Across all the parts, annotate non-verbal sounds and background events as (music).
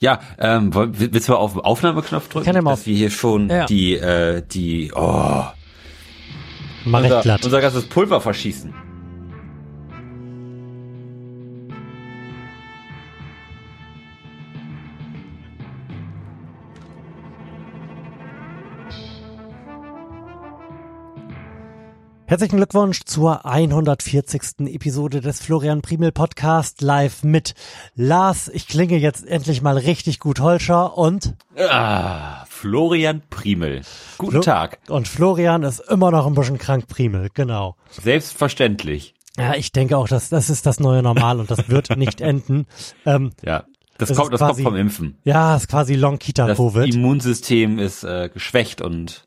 Ja, ähm, willst du auf den Aufnahmeknopf drücken, Kann ja mal dass wir hier schon Ja. die, äh, die, oh, Mal unser, unser ganzes Pulver verschießen. Herzlichen Glückwunsch zur 140. Episode des Florian Primel Podcast live mit Lars. Ich klinge jetzt endlich mal richtig gut Holscher und Ah, Florian Primel. Guten Flo- Tag. und Florian ist immer noch ein bisschen krank Primel, genau. Selbstverständlich. Ja, ich denke auch, dass das ist das neue Normal und das wird (laughs) nicht enden. Ähm, Ja, das, Das kommt, das kommt quasi- vom Impfen. ja, ist quasi Long Kita Das Covid. Immunsystem ist äh, geschwächt und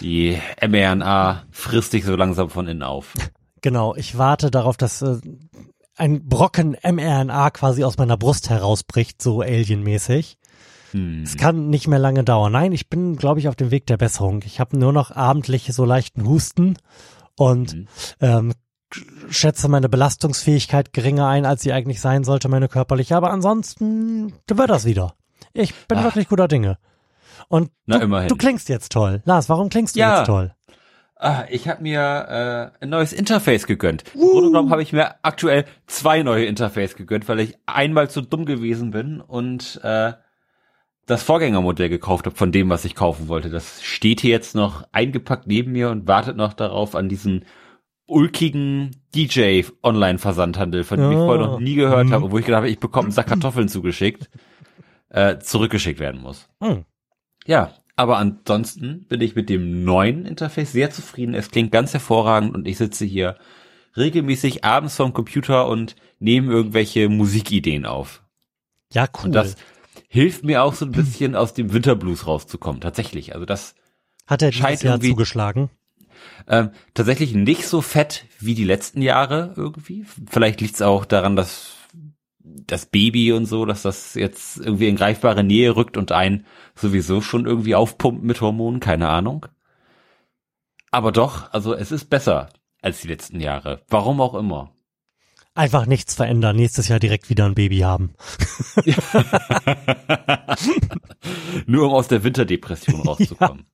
die mRNA frisst sich so langsam von innen auf. Genau, ich warte darauf, dass äh, ein Brocken mRNA quasi aus meiner Brust herausbricht, so alienmäßig. Hm. Es kann nicht mehr lange dauern. Nein, ich bin, glaube ich, auf dem Weg der Besserung. Ich habe nur noch abendlich so leichten Husten und Mhm. ähm, schätze meine Belastungsfähigkeit geringer ein, als sie eigentlich sein sollte, meine körperliche. Aber ansonsten wird das wieder. Ich bin Ah. wirklich guter Dinge. Und Na, du, du klingst jetzt toll. Lars, warum klingst du Ja. jetzt toll? Ah, ich habe mir äh, ein neues Interface gegönnt. Im Grunde genommen habe ich mir aktuell zwei neue Interface gegönnt, weil ich einmal zu dumm gewesen bin und äh, das Vorgängermodell gekauft habe von dem, was ich kaufen wollte. Das steht hier jetzt noch eingepackt neben mir und wartet noch darauf an diesen ulkigen DJ-Online-Versandhandel, von dem ich Ah. vorher noch nie gehört Mhm. habe, wo ich gedacht habe, ich bekomme einen Sack Kartoffeln zugeschickt, äh, zurückgeschickt werden muss. Hm. Ja, aber ansonsten bin ich mit dem neuen Interface sehr zufrieden. Es klingt ganz hervorragend und ich sitze hier regelmäßig abends vorm Computer und nehme irgendwelche Musikideen auf. Ja, cool. Und das hilft mir auch so ein bisschen aus dem Winterblues rauszukommen. Tatsächlich. Also das Hat er scheint Jahr irgendwie- zugeschlagen? ähm, tatsächlich nicht so fett wie die letzten Jahre irgendwie. Vielleicht liegt es auch daran, dass das Baby und so, dass das jetzt irgendwie in greifbare Nähe rückt und einen sowieso schon irgendwie aufpumpt mit Hormonen, keine Ahnung. Aber doch, also es ist besser als die letzten Jahre. Warum auch immer. Einfach nichts verändern. Nächstes Jahr direkt wieder ein Baby haben. (laughs) Nur um aus der Winterdepression (laughs) rauszukommen.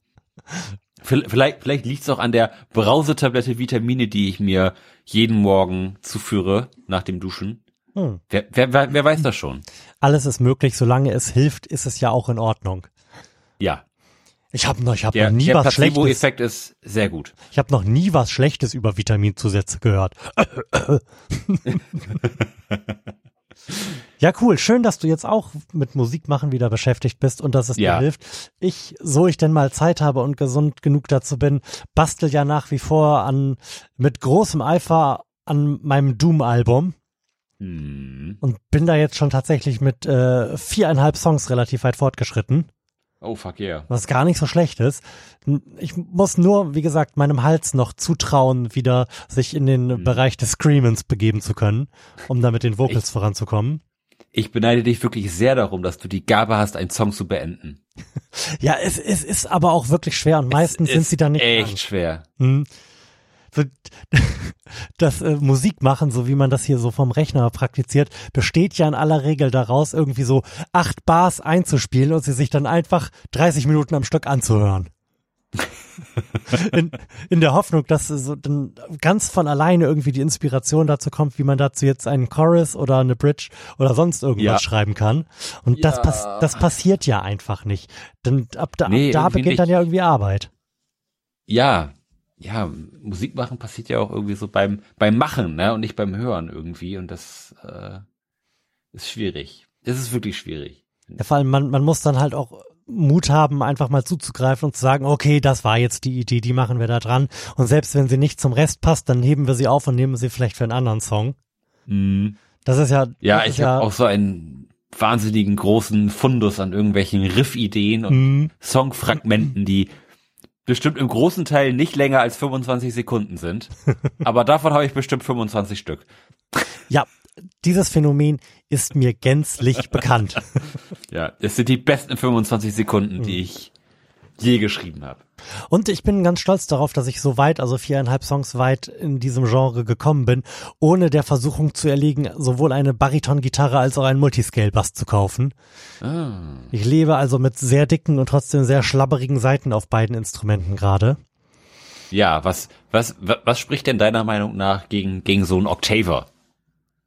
Vi- Vielleicht, vielleicht liegt es auch an der Brausetablette Vitamine, die ich mir jeden Morgen zuführe nach dem Duschen. Hm. Wer, wer, wer, wer weiß das schon? Alles ist möglich, solange es hilft, ist es ja auch in Ordnung. Ja, Ich habe noch, ich hab der, noch nie der was Schlechtes. Placebo-Effekt ist sehr gut. Ich habe noch nie was Schlechtes über Vitaminzusätze gehört. ja, cool. Schön, dass du jetzt auch mit Musik machen wieder beschäftigt bist und dass es Ja. dir hilft. Ich, so ich denn mal Zeit habe und gesund genug dazu bin, bastel ja nach wie vor an mit großem Eifer an meinem Doom-Album Hm. und bin da jetzt schon tatsächlich mit äh, viereinhalb Songs relativ weit fortgeschritten. Oh, fuck yeah. was gar nicht so schlecht ist. Ich muss nur, wie gesagt, meinem Hals noch zutrauen, wieder sich in den Mhm. Bereich des Screamens begeben zu können, um da mit den Vocals Ich- voranzukommen. Ich beneide dich wirklich sehr darum, dass du die Gabe hast, einen Song zu beenden. (laughs) Ja, es, es ist aber auch wirklich schwer und meistens sind sie dann nicht Echt lang. schwer. Hm. So, (laughs) das äh, Musik machen, so wie man das hier so vom Rechner praktiziert, besteht ja in aller Regel daraus, irgendwie so acht Bars einzuspielen und sie sich dann einfach 30 Minuten am Stück anzuhören. (laughs) in, in der Hoffnung, dass so dann ganz von alleine irgendwie die Inspiration dazu kommt, wie man dazu jetzt einen Chorus oder eine Bridge oder sonst irgendwas Ja. schreiben kann. Und das, Ja. pass das passiert ja einfach nicht. Denn ab da, Nee, ab da beginnt dann nicht. ja irgendwie Arbeit. Ja, ja, Musik machen passiert ja auch irgendwie so beim, beim Machen, ne, und nicht beim Hören irgendwie. Und das äh, ist schwierig. Es ist wirklich schwierig. Ja, vor allem, man, man muss dann halt auch Mut haben, einfach mal zuzugreifen und zu sagen, okay, das war jetzt die Idee, die machen wir da dran. Und selbst wenn sie nicht zum Rest passt, dann heben wir sie auf und nehmen sie vielleicht für einen anderen Song. Mhm. Das ist ja, Ja, das ich ja, habe auch so einen wahnsinnigen großen Fundus an irgendwelchen Riff-Ideen und Mhm. Songfragmenten, die bestimmt im großen Teil nicht länger als 25 Sekunden sind. (laughs) Aber davon habe ich bestimmt 25 Stück. ja, dieses Phänomen ist mir gänzlich bekannt. (laughs) Ja, es sind die besten 25 Sekunden, die ich je geschrieben habe. Und ich bin ganz stolz darauf, dass ich so weit, also viereinhalb Songs weit in diesem Genre gekommen bin, ohne der Versuchung zu erliegen, sowohl eine Bariton-Gitarre als auch einen Multiscale-Bass zu kaufen. Ah. Ich lebe also mit sehr dicken und trotzdem sehr schlabberigen Seiten auf beiden Instrumenten gerade. Ja, was, was, wa- was spricht denn deiner Meinung nach gegen, gegen so einen Octaver?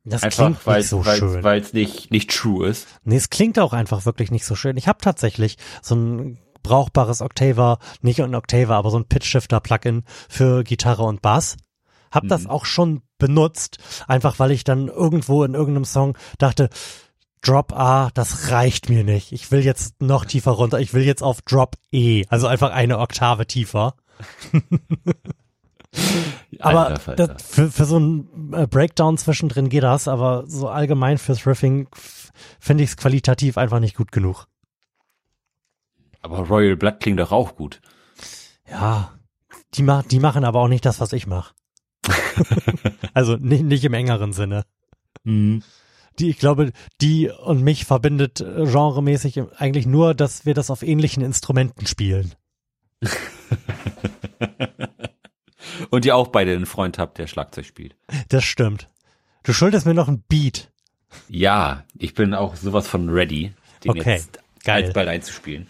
Das Einfach, klingt weil nicht so weil schön. weil es nicht, nicht true ist. Nee, es klingt auch einfach wirklich nicht so schön. Ich habe tatsächlich so ein brauchbares Octaver, nicht ein Octaver, aber so ein Pitch-Shifter-Plugin für Gitarre und Bass. Hab das auch schon benutzt, einfach weil ich dann irgendwo in irgendeinem Song dachte, Drop A, das reicht mir nicht. Ich will jetzt noch tiefer runter. Ich will jetzt auf Drop E, also einfach eine Oktave tiefer. (laughs) Aber Alter Falter. das, für, für so einen äh, Breakdown zwischendrin geht das, aber so allgemein fürs Riffing finde ich es qualitativ einfach nicht gut genug. Aber Royal Blood klingt doch auch gut. Ja, die, ma die machen aber auch nicht das, was ich mache. (laughs) also nicht, nicht im engeren Sinne. Mhm. Die, ich glaube, die und mich verbindet äh, genremäßig eigentlich nur, dass wir das auf ähnlichen Instrumenten spielen. (laughs) Und ihr auch beide einen Freund habt, der Schlagzeug spielt. Das stimmt. Du schuldest mir noch ein Beat. Ja, ich bin auch sowas von ready, den Okay, jetzt geil. alsbald einzuspielen.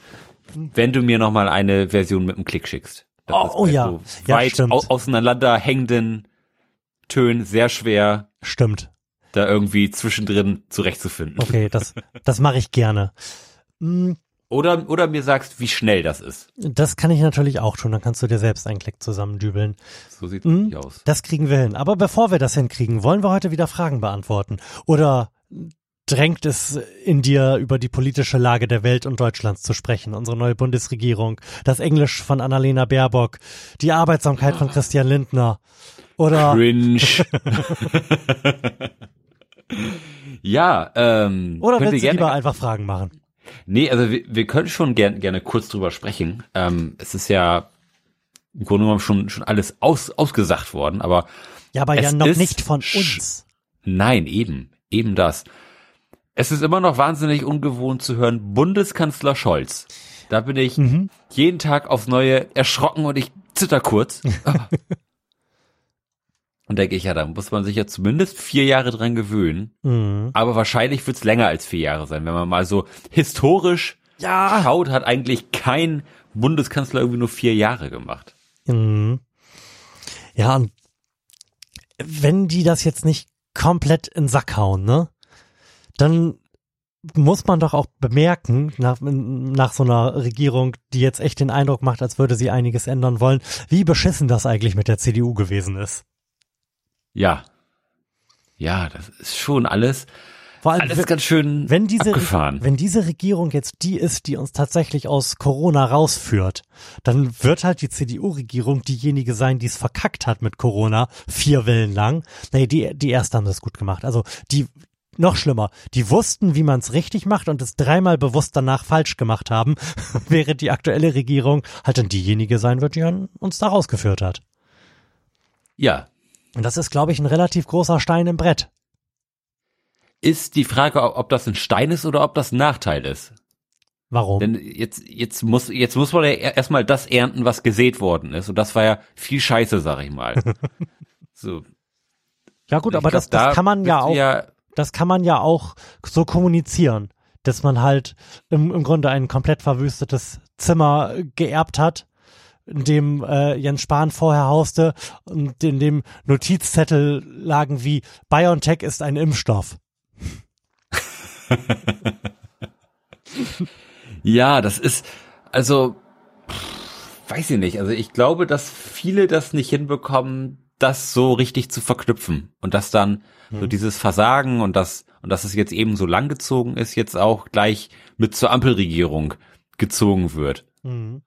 Wenn du mir noch mal eine Version mit einem Klick schickst. Das Oh, ist oh bei ja. so Ja, weit stimmt. au auseinander hängenden Tönen sehr schwer, Stimmt. da irgendwie zwischendrin zurechtzufinden. Okay, das, das mache ich gerne. Mm, Oder, oder mir sagst, wie schnell das ist. Das kann ich natürlich auch tun. Dann kannst du dir selbst einen Klick zusammendübeln. So sieht es Mhm. nicht aus. Das kriegen wir hin. Aber bevor wir das hinkriegen, wollen wir heute wieder Fragen beantworten. Oder drängt es in dir, über die politische Lage der Welt und Deutschlands zu sprechen? Unsere neue Bundesregierung, das Englisch von Annalena Baerbock, die Arbeitsamkeit von Christian Lindner. Oder Cringe. (laughs) ja, ähm. oder willst du lieber einfach Fragen machen? Nee, also wir, wir können schon gern, gerne kurz drüber sprechen. Ähm, es ist ja im Grunde genommen schon, schon alles aus, ausgesagt worden, aber Ja, aber ja noch nicht von uns. nein, eben, eben das. Es ist immer noch wahnsinnig ungewohnt zu hören, Bundeskanzler Scholz. Da bin ich Mhm. jeden Tag aufs Neue erschrocken und ich zitter kurz. (laughs) und denke ich, ja, da muss man sich ja zumindest vier Jahre dran gewöhnen. Mhm. Aber wahrscheinlich wird's länger als vier Jahre sein. Wenn man mal so historisch Ja. schaut, hat eigentlich kein Bundeskanzler irgendwie nur vier Jahre gemacht. Mhm. Ja, wenn die das jetzt nicht komplett in den Sack hauen, ne? Dann muss man doch auch bemerken, nach, nach so einer Regierung, die jetzt echt den Eindruck macht, als würde sie einiges ändern wollen, wie beschissen das eigentlich mit der CDU gewesen ist. Ja. Ja, das ist schon alles, Vor allem, alles ganz schön wenn diese, abgefahren. wenn diese Regierung jetzt die ist, die uns tatsächlich aus Corona rausführt, dann wird halt die CDU-Regierung diejenige sein, die es verkackt hat mit Corona, vier Wellen lang. Nee, die, die erste haben das gut gemacht. Also die, noch schlimmer, die wussten, wie man es richtig macht und es dreimal bewusst danach falsch gemacht haben, (laughs) während die aktuelle Regierung halt dann diejenige sein wird, die uns da rausgeführt hat. ja. Und das ist, glaube ich, ein relativ großer Stein im Brett. Ist die Frage, ob das ein Stein ist oder ob das ein Nachteil ist. Warum? Denn jetzt, jetzt muss, jetzt muss man ja erstmal das ernten, was gesät worden ist. Und das war ja viel Scheiße, sag ich mal. (laughs) so. ja gut, ich aber glaub, das, das da kann man ja auch Ja, das kann man ja auch so kommunizieren, dass man halt im, im Grunde ein komplett verwüstetes Zimmer geerbt hat, in dem äh, Jens Spahn vorher hauste und in dem Notizzettel lagen wie BioNTech ist ein Impfstoff. Ja, das ist, also, pff, weiß ich nicht. Also ich glaube, dass viele das nicht hinbekommen, das so richtig zu verknüpfen. Und dass dann so dieses Versagen und das, und dass es jetzt eben so langgezogen ist, jetzt auch gleich mit zur Ampelregierung gezogen wird. Mhm.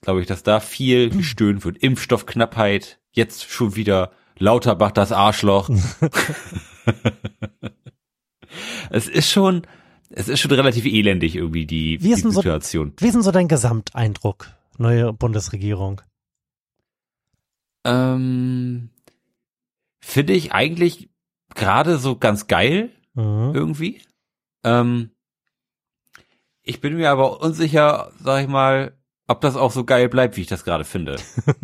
Glaube ich, dass da viel (clears throat) gestöhnt wird. Impfstoffknappheit, jetzt schon wieder Lauterbach das Arschloch. (laughs) (laughs) es ist schon, es ist schon relativ elendig irgendwie die, Wie die denn so- Situation. Wie ist denn so dein Gesamteindruck, neue Bundesregierung? Ähm, Finde ich eigentlich gerade so ganz geil Mhm. irgendwie. Ähm, ich bin mir aber unsicher, sag ich mal, ob das auch so geil bleibt, wie ich das gerade finde. (laughs)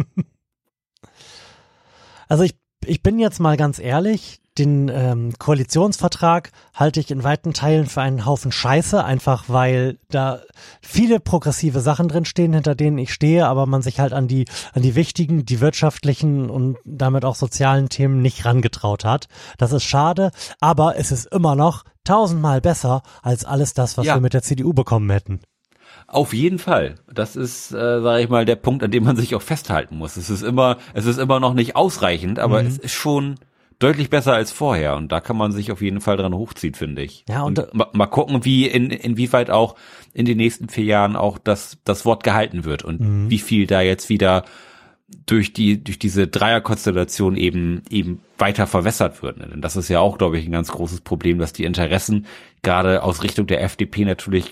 also ich, ich bin jetzt mal ganz ehrlich, den ähm, Koalitionsvertrag halte ich in weiten Teilen für einen Haufen Scheiße, einfach weil da viele progressive Sachen drin stehen, hinter denen ich stehe, aber man sich halt an die an die wichtigen, die wirtschaftlichen und damit auch sozialen Themen nicht rangetraut hat. Das ist schade, aber es ist immer noch tausendmal besser als alles das, was ja. wir mit der CDU bekommen hätten. Auf jeden Fall. Das ist, äh, sage ich mal, der Punkt, an dem man sich auch festhalten muss. Es ist immer, es ist immer noch nicht ausreichend, aber mhm. es ist schon deutlich besser als vorher und da kann man sich auf jeden Fall dran hochziehen, finde ich. Ja, und, und mal, mal gucken, wie in, inwieweit auch in den nächsten vier Jahren auch das, das Wort gehalten wird und mhm. wie viel da jetzt wieder durch die, durch diese Dreierkonstellation eben, eben weiter verwässert wird. Denn das ist ja auch, glaube ich, ein ganz großes Problem, dass die Interessen gerade aus Richtung der FDP natürlich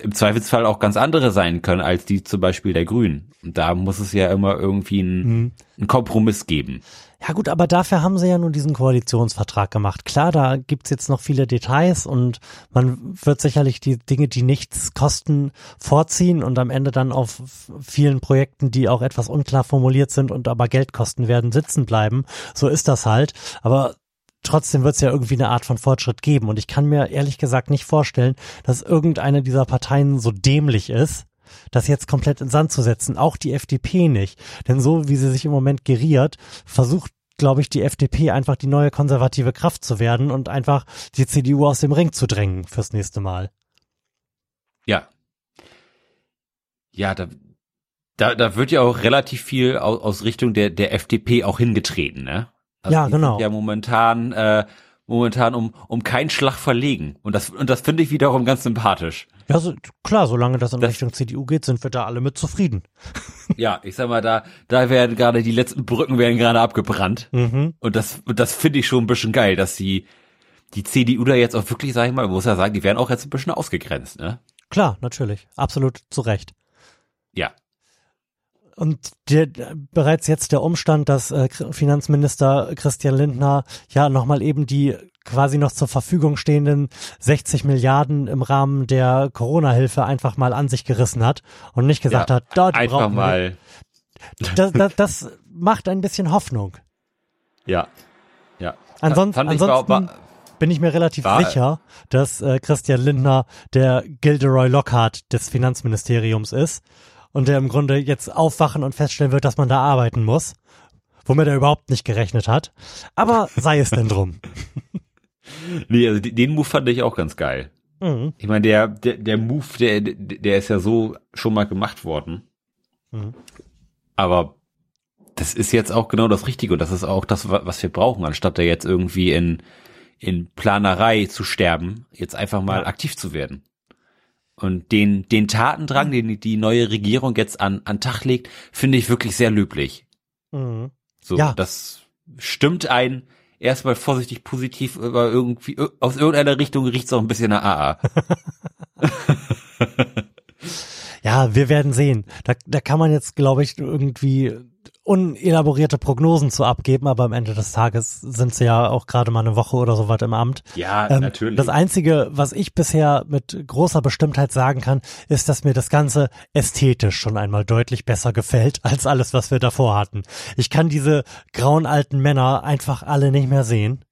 im Zweifelsfall auch ganz andere sein können als die zum Beispiel der Grünen. Und da muss es ja immer irgendwie einen, mhm. einen Kompromiss geben. Ja gut, aber dafür haben sie ja nun diesen Koalitionsvertrag gemacht. Klar, da gibt's jetzt noch viele Details und man wird sicherlich die Dinge, die nichts kosten, vorziehen und am Ende dann auf vielen Projekten, die auch etwas unklar formuliert sind und aber Geld kosten werden, sitzen bleiben. So ist das halt. Aber trotzdem wird es ja irgendwie eine Art von Fortschritt geben. Und ich kann mir ehrlich gesagt nicht vorstellen, dass irgendeine dieser Parteien so dämlich ist, das jetzt komplett in Sand zu setzen. Auch die FDP nicht. Denn so wie sie sich im Moment geriert, versucht glaube ich, die FDP einfach die neue konservative Kraft zu werden und einfach die CDU aus dem Ring zu drängen fürs nächste Mal. Ja. Ja, da, da, da wird ja auch relativ viel aus, aus Richtung der, der FDP auch hingetreten, ne? Also ja, genau. Ja, momentan, äh, momentan um, um keinen Schlag verlegen. Und das, und das finde ich wiederum ganz sympathisch. Ja, so, klar, solange das in das, Richtung CDU geht, sind wir da alle mit zufrieden. (laughs) Ja, ich sag mal, da, da werden gerade die letzten Brücken werden gerade abgebrannt. Mhm. Und das, das finde ich schon ein bisschen geil, dass die, die CDU da jetzt auch wirklich, sag ich mal, muss ja sagen, die werden auch jetzt ein bisschen ausgegrenzt, ne? Klar, natürlich. Absolut zu Recht. Ja. Und der, bereits jetzt der Umstand, dass äh, Finanzminister Christian Lindner ja nochmal eben die quasi noch zur Verfügung stehenden 60 Milliarden im Rahmen der Corona-Hilfe einfach mal an sich gerissen hat und nicht gesagt ja, hat, dort einfach mal. Das, das, das macht ein bisschen Hoffnung. Ja, ja. Ansonsten, ansonsten bin ich mir relativ war, sicher, dass äh, Christian Lindner der Gilderoy Lockhart des Finanzministeriums ist und der im Grunde jetzt aufwachen und feststellen wird, dass man da arbeiten muss, womit er überhaupt nicht gerechnet hat. Aber sei es denn drum. (laughs) nee, also den Move fand ich auch ganz geil. Mhm. Ich meine, der, der, der Move, der, der ist ja so schon mal gemacht worden. Mhm. Aber das ist jetzt auch genau das Richtige und das ist auch das, was wir brauchen, anstatt da jetzt irgendwie in, in Planerei zu sterben, jetzt einfach mal ja. aktiv zu werden. Und den, den Tatendrang, mhm. den die neue Regierung jetzt an, an Tag legt, finde ich wirklich sehr löblich. Mhm. So, ja. das stimmt ein, erstmal vorsichtig positiv, aber irgendwie aus irgendeiner Richtung riecht's auch ein bisschen nach AA. (laughs) ja, wir werden sehen. Da, da kann man jetzt, glaube ich, irgendwie unelaborierte Prognosen zu abgeben, aber am Ende des Tages sind sie ja auch gerade mal eine Woche oder so weit im Amt. Ja, ähm, natürlich. Das Einzige, was ich bisher mit großer Bestimmtheit sagen kann, ist, dass mir das Ganze ästhetisch schon einmal deutlich besser gefällt als alles, was wir davor hatten. Ich kann diese grauen alten Männer einfach alle nicht mehr sehen.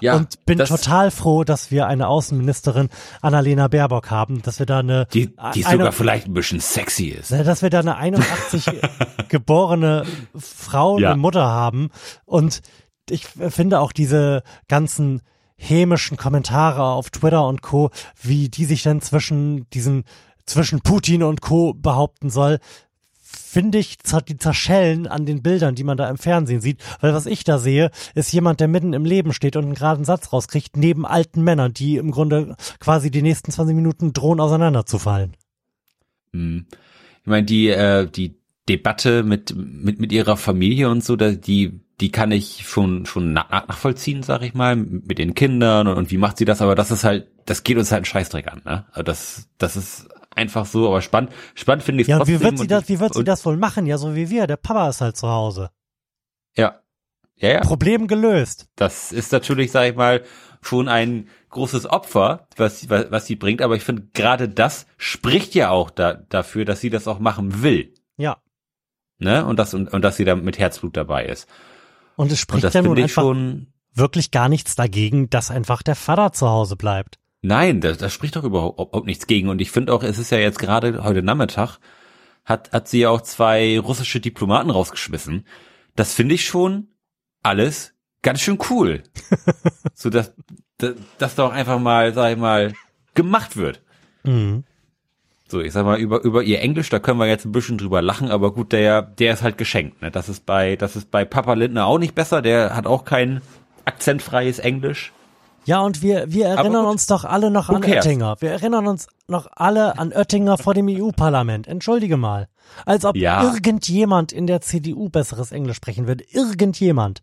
Ja, und bin total froh, dass wir eine Außenministerin Annalena Baerbock haben, dass wir da eine die, die eine, sogar vielleicht ein bisschen sexy ist, dass wir da eine 81 (laughs) geborene Frau, ja. eine Mutter haben und ich finde auch diese ganzen hämischen Kommentare auf Twitter und Co, wie die sich dann zwischen diesen zwischen Putin und Co behaupten soll, finde ich, die zerschellen an den Bildern, die man da im Fernsehen sieht. Weil was ich da sehe, ist jemand, der mitten im Leben steht und einen geraden Satz rauskriegt, neben alten Männern, die im Grunde quasi die nächsten 20 Minuten drohen auseinanderzufallen. Hm. Ich meine, die, äh, die Debatte mit, mit, mit ihrer Familie und so, die, die kann ich schon, schon nachvollziehen, sag ich mal, mit den Kindern und, und wie macht sie das, aber das ist halt, das geht uns halt einen Scheißdreck an, ne? Also das, das ist einfach so, aber spannend, spannend finde ich Ja, wie wird sie das, wie wird sie das wohl machen? Ja, so wie wir. Der Papa ist halt zu Hause. Ja. Ja, ja. Problem gelöst. Das ist natürlich, sag ich mal, schon ein großes Opfer, was, was, was sie bringt. Aber ich finde, gerade das spricht ja auch da, dafür, dass sie das auch machen will. Ja. Ne? Und, das, und, und dass sie da mit Herzblut dabei ist. Und es spricht Und ja nun einfach schon. wirklich gar nichts dagegen, dass einfach der Vater zu Hause bleibt. Nein, da, da spricht doch überhaupt, überhaupt nichts gegen. Und ich finde auch, es ist ja jetzt gerade heute Nachmittag, hat, hat sie ja auch zwei russische Diplomaten rausgeschmissen. Das finde ich schon alles ganz schön cool. (laughs) so dass, dass, dass doch einfach mal, sag ich mal, gemacht wird. Mhm. So, ich sag mal, über, über ihr Englisch, da können wir jetzt ein bisschen drüber lachen, aber gut, der, der ist halt geschenkt, ne? Das ist bei, das ist bei Papa Lindner auch nicht besser, der hat auch kein akzentfreies Englisch. Ja, und wir, wir erinnern uns doch alle noch an cares? Oettinger. Wir erinnern uns noch alle an Oettinger vor dem EU-Parlament. Entschuldige mal. Als ob Ja. irgendjemand in der CDU besseres Englisch sprechen würde. Irgendjemand.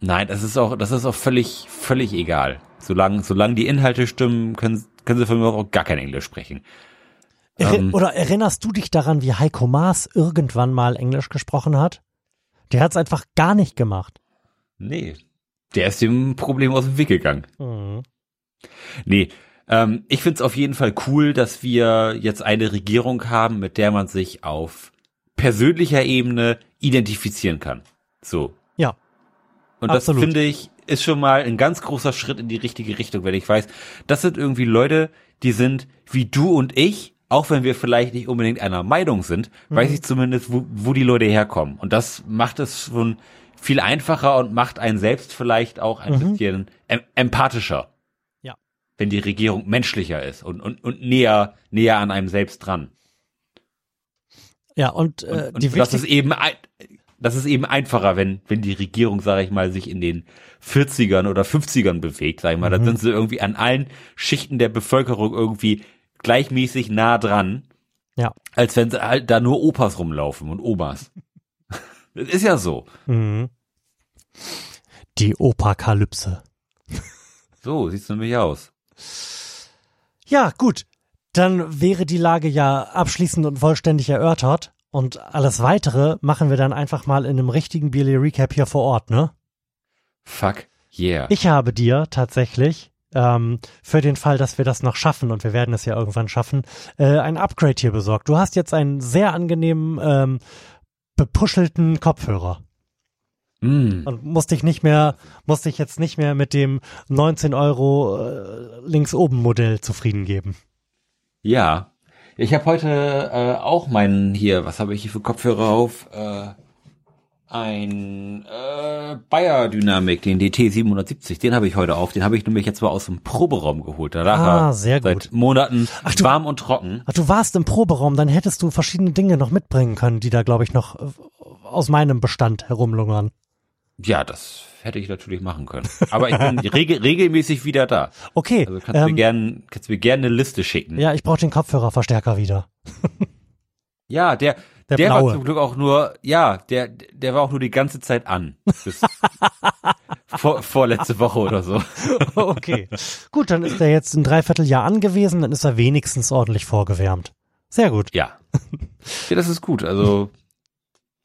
Nein, das ist auch, das ist auch völlig, völlig egal. Solange, solange die Inhalte stimmen, können, können sie von mir auch gar kein Englisch sprechen. Ähm. Oder erinnerst du dich daran, wie Heiko Maas irgendwann mal Englisch gesprochen hat? Der hat's einfach gar nicht gemacht. Nee. Der ist dem Problem aus dem Weg gegangen. Mhm. Nee, ähm, ich find's auf jeden Fall cool, dass wir jetzt eine Regierung haben, mit der man sich auf persönlicher Ebene identifizieren kann. So. Ja. Und Absolut. das finde ich ist schon mal ein ganz großer Schritt in die richtige Richtung, wenn ich weiß, das sind irgendwie Leute, die sind wie du und ich, auch wenn wir vielleicht nicht unbedingt einer Meinung sind, weiß ich zumindest, wo, wo die Leute herkommen. Und das macht es schon viel einfacher und macht einen selbst vielleicht auch ein bisschen em empathischer Ja. wenn die Regierung menschlicher ist und, und, und näher, näher an einem selbst dran. Ja, und, äh, Und die das ist eben, das ist eben einfacher, wenn, wenn die Regierung, sage ich mal, sich in den 40ern oder 50ern bewegt, sag ich mal. Mhm. Dann sind sie irgendwie an allen Schichten der Bevölkerung irgendwie gleichmäßig nah dran, Ja. als wenn sie halt da nur Opas rumlaufen und Omas. Das ist ja so. Mhm. Die Opakalypse. So sieht's nämlich aus. Ja, gut. Dann wäre die Lage ja abschließend und vollständig erörtert. Und alles weitere machen wir dann einfach mal in einem richtigen Billy Recap hier vor Ort, ne? Fuck yeah. Ich habe dir tatsächlich ähm, für den Fall, dass wir das noch schaffen und wir werden es ja irgendwann schaffen, äh, ein Upgrade hier besorgt. Du hast jetzt einen sehr angenehmen ähm, bepuschelten Kopfhörer Mm. und musst dich nicht mehr, musst dich jetzt nicht mehr mit dem 19 Euro äh, links oben Modell zufrieden geben. Ja. Ich habe heute äh, auch meinen hier, was habe ich hier für Kopfhörer auf? Äh, ein äh, Bayer Dynamic, den DT 770, den habe ich heute auf. Den habe ich nämlich jetzt mal aus dem Proberaum geholt. Da Ah, sehr gut. seit Monaten Ach, du- warm und trocken. Ach, du warst im Proberaum, dann hättest du verschiedene Dinge noch mitbringen können, die da, glaube ich, noch äh, aus meinem Bestand herumlungern. Ja, das hätte ich natürlich machen können. Aber ich bin (laughs) regel regelmäßig wieder da. Okay, Also kannst du mir ähm, gern, kannst du mir gerne eine Liste schicken. ja, ich brauche den Kopfhörerverstärker wieder. Ja, der, Der der, war blaue. zum Glück auch nur, ja, der, der war auch nur die ganze Zeit an. Bis (laughs) vor, vorletzte Woche oder so. (laughs) okay. Gut, dann ist er jetzt ein Dreivierteljahr angewiesen, dann ist er wenigstens ordentlich vorgewärmt. Sehr gut. Ja. Ja, das ist gut. Also,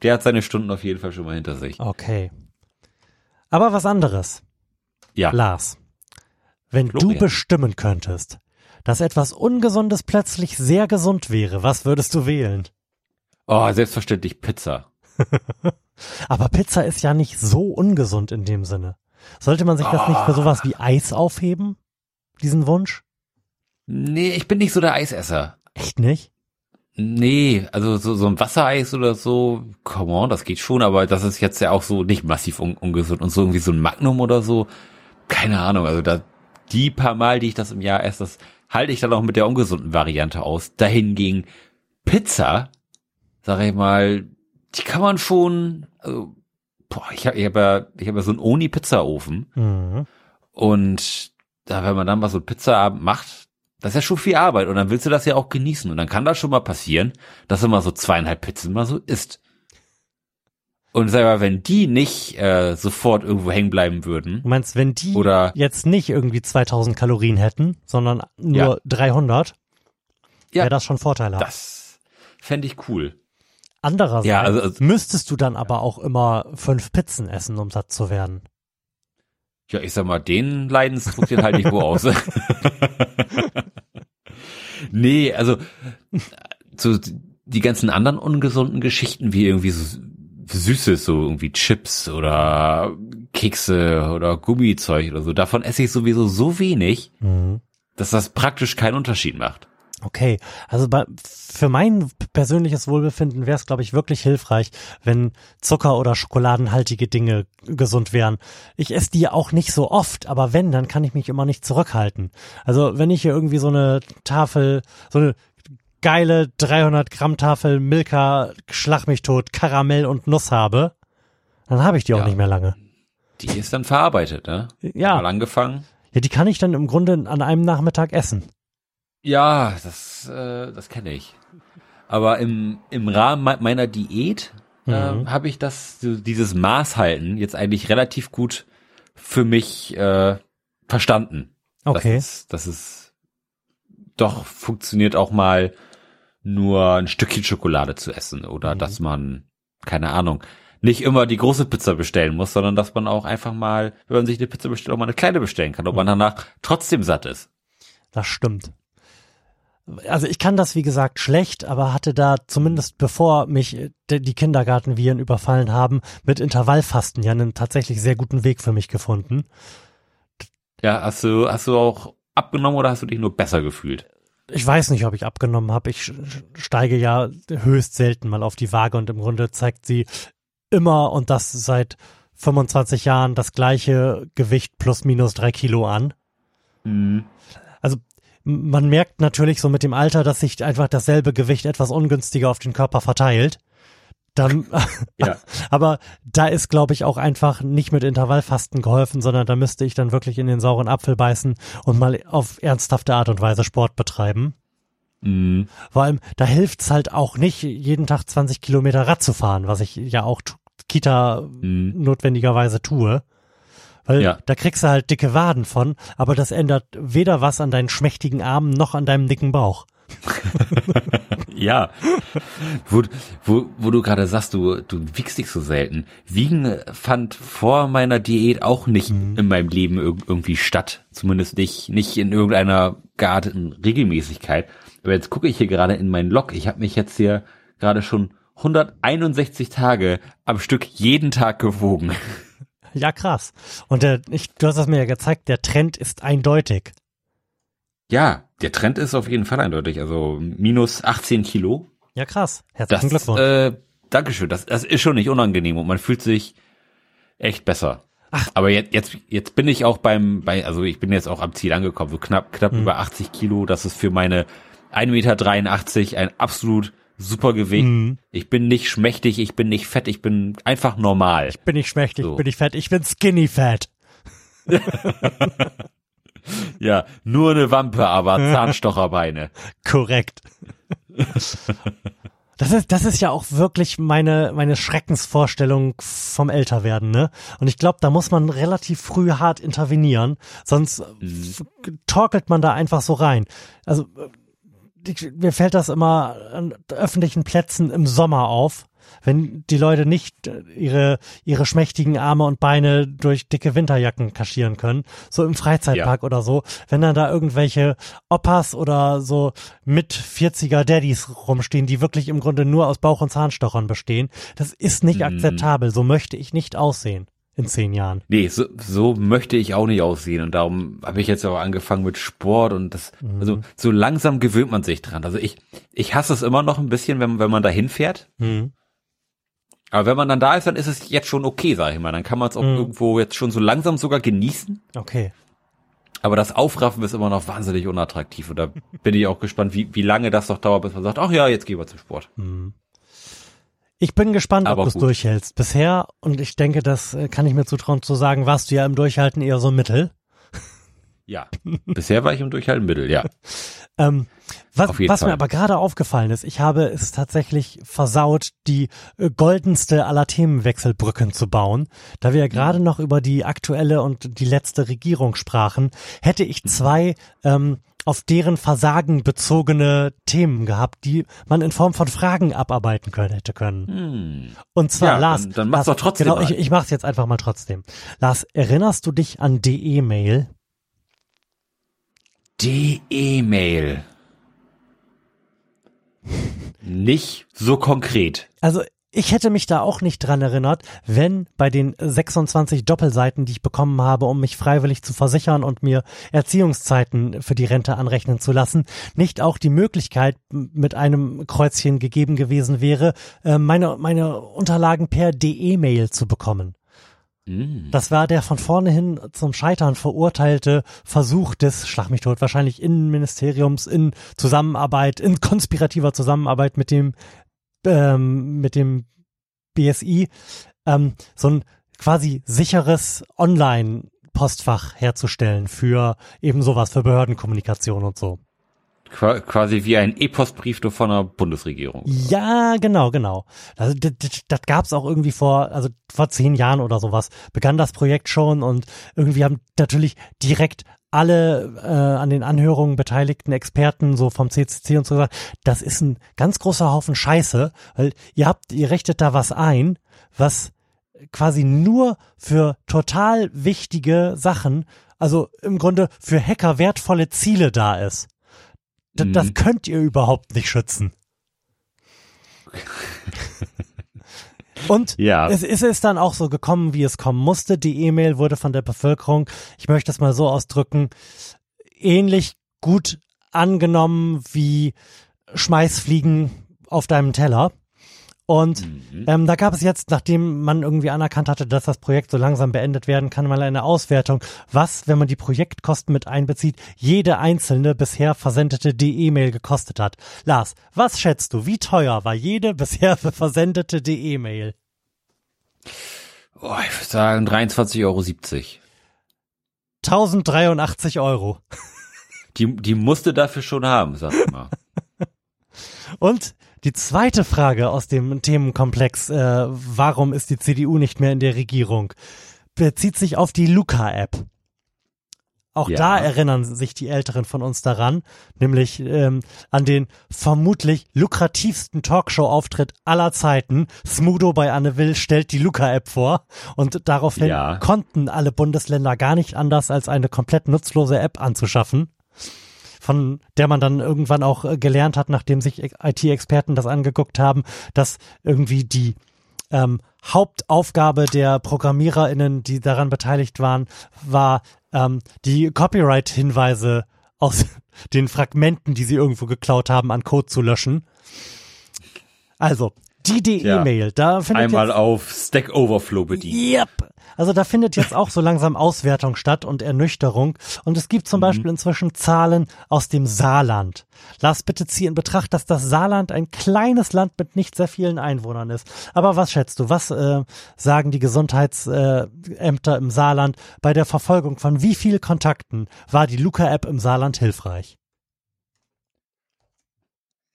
der hat seine Stunden auf jeden Fall schon mal hinter sich. Okay. Aber was anderes, Ja. Lars. Wenn du Florian. bestimmen könntest, dass etwas Ungesundes plötzlich sehr gesund wäre, was würdest du wählen? Oh, selbstverständlich Pizza. (laughs) Aber Pizza ist ja nicht so ungesund in dem Sinne. Sollte man sich das nicht für sowas wie Eis aufheben? Diesen Wunsch? Nee, ich bin nicht so der Eisesser. Echt nicht? Nee, also so, so ein Wassereis oder so, come on, das geht schon, aber das ist jetzt ja auch so nicht massiv un ungesund. Und so irgendwie so ein Magnum oder so, keine Ahnung, also da, die paar Mal, die ich das im Jahr esse, das halte ich dann auch mit der ungesunden Variante aus. Dahingegen Pizza, sag ich mal, die kann man schon, also, boah, ich habe ich hab ja, ich hab ja so einen Oni-Pizzaofen Mhm. und da, wenn man dann mal so einen Pizzaabend macht, das ist ja schon viel Arbeit und dann willst du das ja auch genießen und dann kann das schon mal passieren, dass du mal so zweieinhalb Pizzen mal so isst. Und sag mal, wenn die nicht äh, sofort irgendwo hängen bleiben würden, Du meinst, wenn die Oder- jetzt nicht irgendwie 2000 Kalorien hätten, sondern nur Ja. 300, Ja. wäre das schon vorteilhaft. das fände ich cool. Andererseits Ja, also- also- müsstest du dann aber auch immer fünf Pizzen essen, um satt zu werden. Ja, ich sag mal, den Leidensdruck, den halte ich wo aus. (laughs) nee, also so die ganzen anderen ungesunden Geschichten, wie irgendwie so Süßes, so irgendwie Chips oder Kekse oder Gummizeug oder so, davon esse ich sowieso so wenig, Mhm. dass das praktisch keinen Unterschied macht. Okay, also bei, für mein persönliches Wohlbefinden wäre es, glaube ich, wirklich hilfreich, wenn Zucker- oder schokoladenhaltige Dinge gesund wären. Ich esse die auch nicht so oft, aber wenn, dann kann ich mich immer nicht zurückhalten. Also wenn ich hier irgendwie so eine Tafel, so eine geile 300 Gramm Tafel Milka, Schlag mich tot, Karamell und Nuss habe, dann habe ich die auch Ja. nicht mehr lange. Die ist dann verarbeitet, ne? Ja, Mal angefangen. ja, die kann ich dann im Grunde an einem Nachmittag essen. Ja, das, äh, das kenne ich. Aber im, im Rahmen me- meiner Diät äh, Mhm. habe ich das, dieses Maß halten jetzt eigentlich relativ gut für mich äh, verstanden. Okay. Das ist, das ist doch funktioniert auch mal nur ein Stückchen Schokolade zu essen oder Mhm. dass man, keine Ahnung, nicht immer die große Pizza bestellen muss, sondern dass man auch einfach mal, wenn man sich eine Pizza bestellt, auch mal eine kleine bestellen kann, ob man danach trotzdem satt ist. Das stimmt. Also ich kann das wie gesagt schlecht, aber hatte da zumindest bevor mich äh, die Kindergartenviren überfallen haben, mit Intervallfasten ja einen tatsächlich sehr guten Weg für mich gefunden. Ja, hast du, hast du auch abgenommen oder hast du dich nur besser gefühlt? Ich weiß nicht, ob ich abgenommen habe. Ich steige ja höchst selten mal auf die Waage und im Grunde zeigt sie immer und das seit 25 Jahren das gleiche Gewicht plus minus drei Kilo an. Mhm. Man merkt natürlich so mit dem Alter, dass sich einfach dasselbe Gewicht etwas ungünstiger auf den Körper verteilt. Dann, (laughs) Ja. aber da ist, glaube ich, auch einfach nicht mit Intervallfasten geholfen, sondern da müsste ich dann wirklich in den sauren Apfel beißen und mal auf ernsthafte Art und Weise Sport betreiben. Mhm. Vor allem, da hilft's halt auch nicht, jeden Tag 20 Kilometer Rad zu fahren, was ich ja auch Kita Mhm. notwendigerweise tue. Weil Ja. da kriegst du halt dicke Waden von, aber das ändert weder was an deinen schmächtigen Armen noch an deinem dicken Bauch. (laughs) Ja. Wo, wo, wo du gerade sagst, du, du wiegst dich so selten. Wiegen fand vor meiner Diät auch nicht in meinem Leben irg irgendwie statt. Zumindest nicht, nicht in irgendeiner gearteten Regelmäßigkeit. Aber jetzt gucke ich hier gerade in meinen Log. Ich habe mich jetzt hier gerade schon 161 Tage am Stück jeden Tag gewogen. Ja, krass. Und der, ich, du hast es mir ja gezeigt, der Trend ist eindeutig. Ja, der Trend ist auf jeden Fall eindeutig. Also minus 18 Kilo. Ja, krass. Herzlichen Das, Glückwunsch. äh, Dankeschön. Das, das ist schon nicht unangenehm und man fühlt sich echt besser. Ach. Aber jetzt, jetzt, jetzt bin ich auch beim, bei, also ich bin jetzt auch am Ziel angekommen, so knapp, knapp Hm. über 80 Kilo. Das ist für meine 1,83 Meter ein absolut super Gewicht. Mhm. Ich bin nicht schmächtig, ich bin nicht fett, ich bin einfach normal. bin ich schmächtig, so. bin ich fett, ich bin skinny fat. (laughs) Ja, nur eine Wampe, aber Zahnstocherbeine. Korrekt. (laughs) Das ist, das ist ja auch wirklich meine, meine Schreckensvorstellung vom Älterwerden, ne? Und ich glaube, da muss man relativ früh hart intervenieren, sonst f- torkelt man da einfach so rein. Also, ich, mir fällt das immer an öffentlichen Plätzen im Sommer auf, wenn die Leute nicht äh, ihre, ihre schmächtigen Arme und Beine durch dicke Winterjacken kaschieren können, so im Freizeitpark oder so, wenn dann da irgendwelche Opas oder so mit 40er Daddys rumstehen, die wirklich im Grunde nur aus Bauch- und Zahnstochern bestehen, das ist nicht Mhm. akzeptabel. So möchte ich nicht aussehen in zehn Jahren. Nee, so, so möchte ich auch nicht aussehen und darum habe ich jetzt auch angefangen mit Sport und das, also so langsam gewöhnt man sich dran. Also ich, ich hasse es immer noch ein bisschen, wenn, wenn man da hinfährt. Mhm. Aber wenn man dann da ist, dann ist es jetzt schon okay, sag ich mal. Dann kann man es auch Mhm. irgendwo jetzt schon so langsam sogar genießen. Okay. Aber das Aufraffen ist immer noch wahnsinnig unattraktiv. Und da bin ich auch gespannt, wie, wie lange das noch dauert, bis man sagt, ach ja, jetzt gehen wir zum Sport. Mhm. Ich bin gespannt, Aber ob du es durchhältst. Bisher, und ich denke, das äh, kann ich mir zutrauen zu sagen, warst du ja im Durchhalten eher so mittel. Ja. Bisher war ich im Durchhaltenmittel, ja. (laughs) Ähm, was was mir aber gerade aufgefallen ist, ich habe es tatsächlich versaut, die äh, goldenste aller Themenwechselbrücken zu bauen. Da wir ja gerade noch über die aktuelle und die letzte Regierung sprachen, hätte ich zwei ähm, auf deren Versagen bezogene Themen gehabt, die man in Form von Fragen abarbeiten können, hätte können. Hm. Und zwar, Ja, Lars, dann- dann mach's Lars, doch trotzdem Genau, mal. ich, ich mach's jetzt einfach mal trotzdem. Lars, erinnerst du dich an die E-Mail? Die E-Mail. Nicht so konkret. Also ich hätte mich da auch nicht dran erinnert, wenn bei den 26 Doppelseiten, die ich bekommen habe, um mich freiwillig zu versichern und mir Erziehungszeiten für die Rente anrechnen zu lassen, nicht auch die Möglichkeit mit einem Kreuzchen gegeben gewesen wäre, äh, meine, meine Unterlagen per DE-Mail zu bekommen. Hm. Das war der von vornherein zum Scheitern verurteilte Versuch des, schlag mich tot, wahrscheinlich Innenministeriums in Zusammenarbeit, in konspirativer Zusammenarbeit mit dem, ähm, mit dem BSI, ähm, so ein quasi sicheres Online-Postfach herzustellen für eben sowas, für Behördenkommunikation und so. Qua quasi wie ein E-Postbrief nur von der Bundesregierung. Ja, genau, genau. Also, das, das, das gab's auch irgendwie vor, also vor zehn Jahren oder sowas, begann das Projekt schon und irgendwie haben natürlich direkt alle äh, an den Anhörungen beteiligten Experten so vom CCC und so gesagt, das ist ein ganz großer Haufen Scheiße, weil ihr habt, ihr richtet da was ein, was quasi nur für total wichtige Sachen, also im Grunde für Hacker wertvolle Ziele da ist. D Das Mhm. könnt ihr überhaupt nicht schützen. (laughs) Und Ja. es ist es dann auch so gekommen, wie es kommen musste. Die E-Mail wurde von der Bevölkerung, ich möchte es mal so ausdrücken, ähnlich gut angenommen wie Schmeißfliegen auf deinem Teller. Und Mhm. ähm, da gab es jetzt, nachdem man irgendwie anerkannt hatte, dass das Projekt so langsam beendet werden kann, mal eine Auswertung, was, wenn man die Projektkosten mit einbezieht, jede einzelne bisher versendete D-E-Mail gekostet hat. Lars, was schätzt du, wie teuer war jede (laughs) bisher versendete D-E-Mail? Oh, ich würde sagen 23,70 Euro. 1083 Euro. Die, die musste dafür schon haben, sag mal. (laughs) Und die zweite Frage aus dem Themenkomplex, äh, warum ist die CDU nicht mehr in der Regierung, bezieht sich auf die Luca-App. Auch Ja. da erinnern sich die Älteren von uns daran, nämlich ähm, an den vermutlich lukrativsten Talkshow-Auftritt aller Zeiten. Smudo bei Anne Will stellt die Luca-App vor und daraufhin Ja. konnten alle Bundesländer gar nicht anders, als eine komplett nutzlose App anzuschaffen von der man dann irgendwann auch äh, gelernt hat, nachdem sich IT-Experten das angeguckt haben, dass irgendwie die ähm, Hauptaufgabe der ProgrammiererInnen, die daran beteiligt waren, war, ähm, die Copyright-Hinweise aus (laughs) den Fragmenten, die sie irgendwo geklaut haben, an Code zu löschen. Also, die DE-Mail, da findet Einmal jetzt auf Stack Overflow bedienen. Yep. Also da findet jetzt auch so langsam Auswertung statt und Ernüchterung. Und es gibt zum Beispiel inzwischen Zahlen aus dem Saarland. Lass bitte zieh in Betracht, dass das Saarland ein kleines Land mit nicht sehr vielen Einwohnern ist. Aber was schätzt du? Was äh, sagen die Gesundheitsämter im Saarland bei der Verfolgung von wie viel Kontakten war die Luca-App im Saarland hilfreich?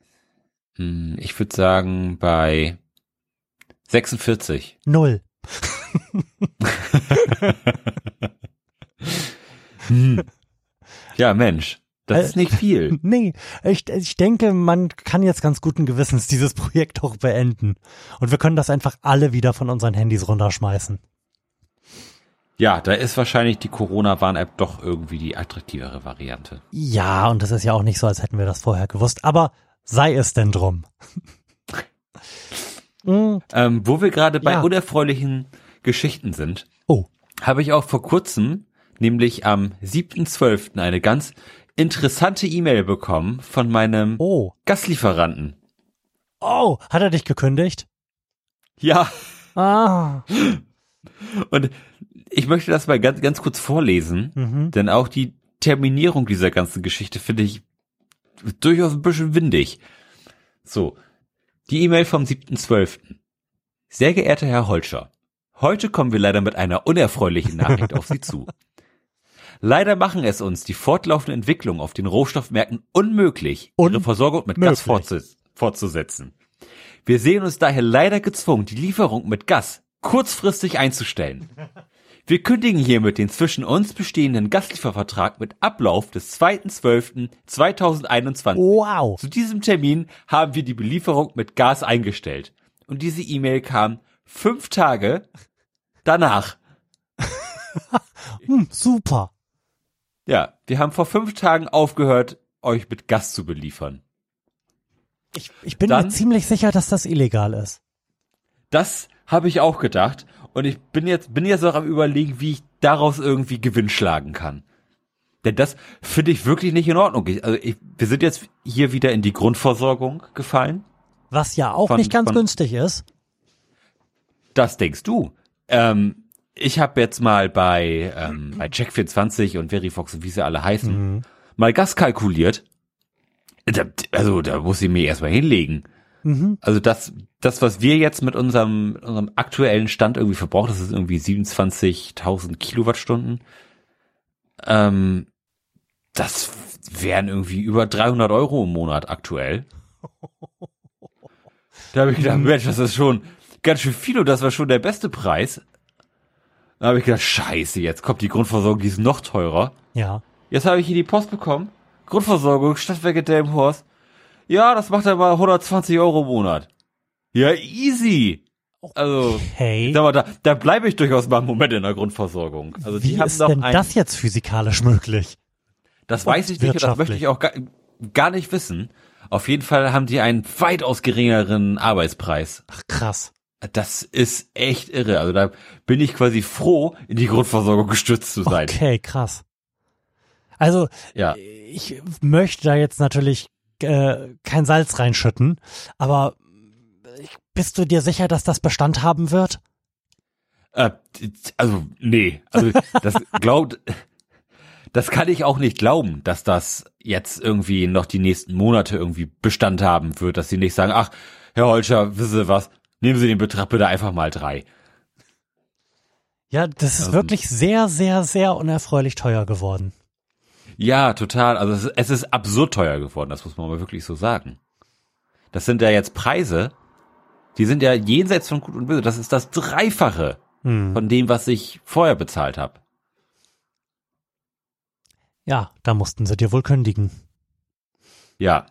Hm, Ich würde sagen bei 46. Null. (laughs) Hm. Ja, Mensch, das ist nicht viel. (laughs) Nee, ich, ich denke, man kann jetzt ganz guten Gewissens dieses Projekt auch beenden. Und wir können das einfach alle wieder von unseren Handys runterschmeißen. Ja, da ist wahrscheinlich die Corona-Warn-App doch irgendwie die attraktivere Variante. Ja, und das ist ja auch nicht so, als hätten wir das vorher gewusst. Aber sei es denn drum. (laughs) Mm, Ähm, wo wir gerade bei Ja. unerfreulichen Geschichten sind, oh, habe ich auch vor kurzem, nämlich am 7.12. eine ganz interessante E-Mail bekommen von meinem oh, Gaslieferanten. oh, hat er dich gekündigt? Ja, Ah, und ich möchte das mal ganz, ganz kurz vorlesen, mhm. denn auch die Terminierung dieser ganzen Geschichte finde ich durchaus ein bisschen windig. So, die E-Mail vom 7.12. Sehr geehrter Herr Holscher, heute kommen wir leider mit einer unerfreulichen Nachricht auf Sie zu. Leider machen es uns die fortlaufende Entwicklung auf den Rohstoffmärkten unmöglich, ihre Versorgung mit Gas fortzusetzen. Wir sehen uns daher leider gezwungen, die Lieferung mit Gas kurzfristig einzustellen. Wir kündigen hiermit den zwischen uns bestehenden Gastliefervertrag mit Ablauf des 2.12.2021. Wow. Zu diesem Termin haben wir die Belieferung mit Gas eingestellt. Und diese E-Mail kam fünf Tage danach. (laughs) Hm, super. Ja, wir haben vor fünf Tagen aufgehört, euch mit Gas zu beliefern. Ich, ich bin Dann- mir ziemlich sicher, dass das illegal ist. Das habe ich auch gedacht. Und ich bin jetzt, bin jetzt auch am überlegen, wie ich daraus irgendwie Gewinn schlagen kann. Denn das finde ich wirklich nicht in Ordnung. Ich, also ich, wir sind jetzt hier wieder in die Grundversorgung gefallen. Was ja auch Von- nicht ganz von- günstig ist. Das denkst du. Ähm, ich habe jetzt mal bei, ähm, bei Check24 und Verifox und wie sie alle heißen, Mhm. mal Gas kalkuliert. Da, also da muss ich mir erstmal hinlegen. Mhm. Also das, das, was wir jetzt mit unserem, unserem aktuellen Stand irgendwie verbrauchen, das ist irgendwie 27.000 Kilowattstunden. Ähm, das wären irgendwie über 300 Euro im Monat aktuell. (laughs) Da habe ich gedacht, Mensch, das ist schon ganz schön viel und das war schon der beste Preis. Da habe ich gedacht, scheiße, jetzt kommt die Grundversorgung, die ist noch teurer. Ja. Jetzt habe ich hier die Post bekommen. Grundversorgung, Stadtwerke Delmenhorst. Ja, das macht aber 120 Euro im Monat. Ja, easy. Also, sag mal, da, da bleibe ich durchaus mal einen Moment in der Grundversorgung. Also die Wie haben ist doch denn ein, das jetzt physikalisch möglich? das weiß ich nicht das möchte ich auch gar, gar nicht wissen. Auf jeden Fall haben die einen weitaus geringeren Arbeitspreis. Ach, krass. Das ist echt irre. Also da bin ich quasi froh, in die Grundversorgung gestützt zu sein. Okay, krass. Also, Ja. ich möchte da jetzt natürlich äh, kein Salz reinschütten, aber ich- bist du dir sicher, dass das Bestand haben wird? Äh, also, nee. Also, das (laughs) glaubt, das kann ich auch nicht glauben, dass das jetzt irgendwie noch die nächsten Monate irgendwie Bestand haben wird, dass sie nicht sagen, ach, Herr Holscher, wissen Sie was, nehmen Sie den Betrag bitte einfach mal drei. Ja, das ist Ähm. wirklich sehr, sehr, sehr unerfreulich teuer geworden. Ja, total. Also, es, es ist absurd teuer geworden, das muss man mal wirklich so sagen. Das sind ja jetzt Preise, die sind ja jenseits von Gut und Böse. Das ist das Dreifache Hm. von dem, was ich vorher bezahlt habe. Ja, da mussten sie dir wohl kündigen. Ja.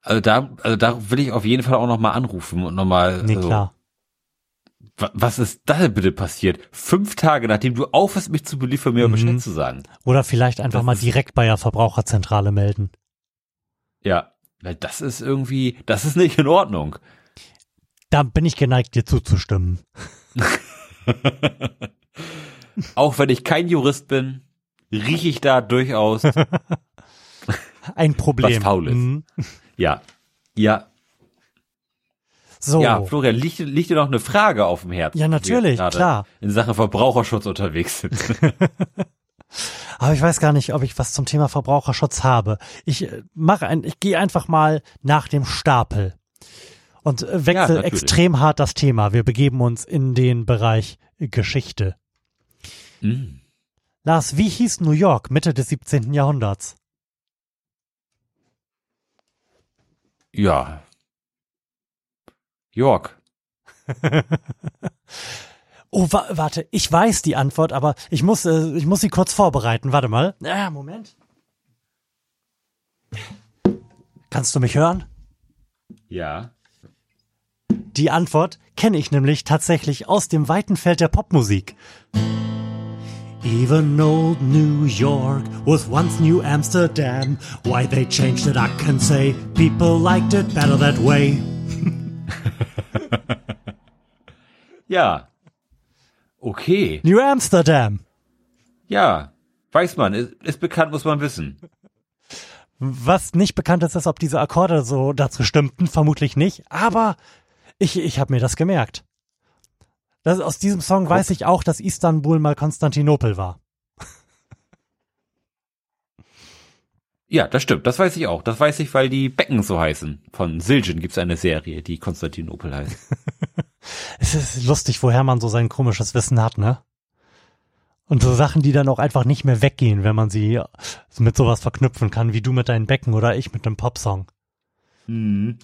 Also da, also da will ich auf jeden Fall auch noch mal anrufen und noch mal. Nee, also, klar. Wa- Was ist da bitte passiert? Fünf Tage, nachdem du aufhörst, mich zu beliefern, mir Mhm. Bescheid zu sagen. Oder vielleicht einfach Das mal direkt bei der Verbraucherzentrale melden. Ja. Weil das ist irgendwie, das ist nicht in Ordnung. Da bin ich geneigt, dir zuzustimmen. (laughs) Auch wenn ich kein Jurist bin, rieche ich da durchaus. (laughs) Ein Problem. Was faul ist. Mhm. ja. Ja. So. Ja, Florian, liegt, dir- liegt dir noch eine Frage auf dem Herzen? Ja, natürlich, klar. In Sachen Verbraucherschutz unterwegs sind. (laughs) (laughs) Aber ich weiß gar nicht, ob ich was zum Thema Verbraucherschutz habe. Ich äh, mache ein, ich gehe einfach mal nach dem Stapel und äh, Ja, wechsle extrem hart das Thema. Wir begeben uns in den Bereich Geschichte. Mm. Lars, wie hieß New York Mitte des 17. Jahrhunderts? Ja. York. (laughs) Oh, wa warte, ich weiß die Antwort, aber ich muss, äh, ich muss sie kurz vorbereiten. Warte mal. Ja, Moment. Kannst du mich hören? Ja. Die Antwort kenne ich nämlich tatsächlich aus dem weiten Feld der Popmusik. Even old New York was once New Amsterdam. Why they changed it, I can say. People liked it better that way. Ja. Okay. New Amsterdam. Ja. Weiß man. Ist, ist bekannt, muss man wissen. Was nicht bekannt ist, ist, ob diese Akkorde so dazu stimmten, vermutlich nicht. Aber ich, ich habe mir das gemerkt. Das, aus diesem Song weiß ich auch, dass Istanbul mal Konstantinopel war. Ja, das stimmt. Das weiß ich auch. Das weiß ich, weil die Becken so heißen. Von Siljan gibt's eine Serie, die Konstantinopel heißt. (laughs) Es ist lustig, woher man so sein komisches Wissen hat, ne? Und so Sachen, die dann auch einfach nicht mehr weggehen, wenn man sie mit sowas verknüpfen kann, wie du mit deinen Becken oder ich mit einem Popsong. Hm.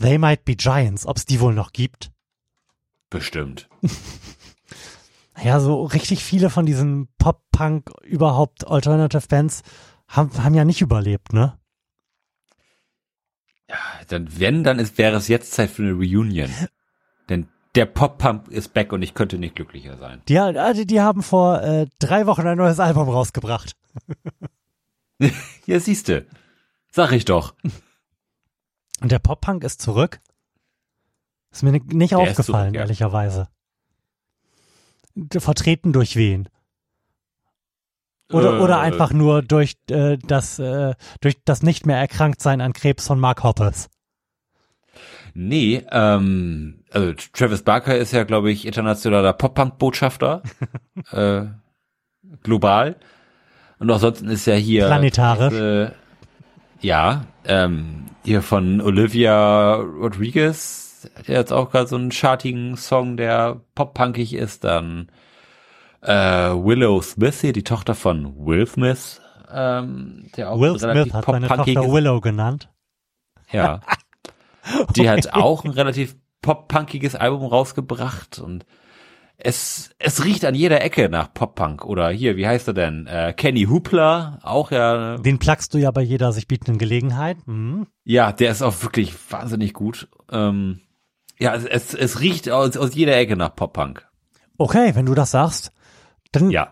They Might Be Giants, ob's die wohl noch gibt. Bestimmt. (laughs) Ja, so richtig viele von diesen Pop-Punk, überhaupt Alternative Bands haben, haben ja nicht überlebt, ne? Ja, dann wenn, dann ist, wäre es jetzt Zeit für eine Reunion. Denn der Pop-Pump ist back und ich könnte nicht glücklicher sein. Die, die, die haben vor äh, drei Wochen ein neues Album rausgebracht. (laughs) ja, siehste. Sag ich doch. Und der Pop-Punk ist zurück? Ist mir nicht der aufgefallen, zurück, ja. ehrlicherweise. Vertreten durch wen? Oder, äh, oder einfach nur durch äh, das äh, durch das nicht mehr erkrankt sein an Krebs von Mark Hoppers. Nee, ähm, also Travis Barker ist ja, glaube ich, internationaler Pop-Punk-Botschafter. (laughs) äh, global. Und ansonsten ist ja hier. Planetarisch. Äh, ja, ähm, hier von Olivia Rodriguez, der jetzt auch gerade so einen chartigen Song, der pop-punkig ist, dann äh, Willow Smith hier, die Tochter von Will Smith, ähm, der auch Will Smith hat seine Tochter Willow genannt. Ja. (laughs) Die hat auch ein relativ pop-punkiges Album rausgebracht und es, es riecht an jeder Ecke nach Pop-Punk. Oder hier, wie heißt er denn? Äh, Kenny Hoopla, auch ja. Den plagst du ja bei jeder sich bietenden Gelegenheit. Mhm. Ja, der ist auch wirklich wahnsinnig gut. Ähm, ja, es, es, es riecht aus, aus jeder Ecke nach Pop-Punk. Okay, wenn du das sagst, dann ja.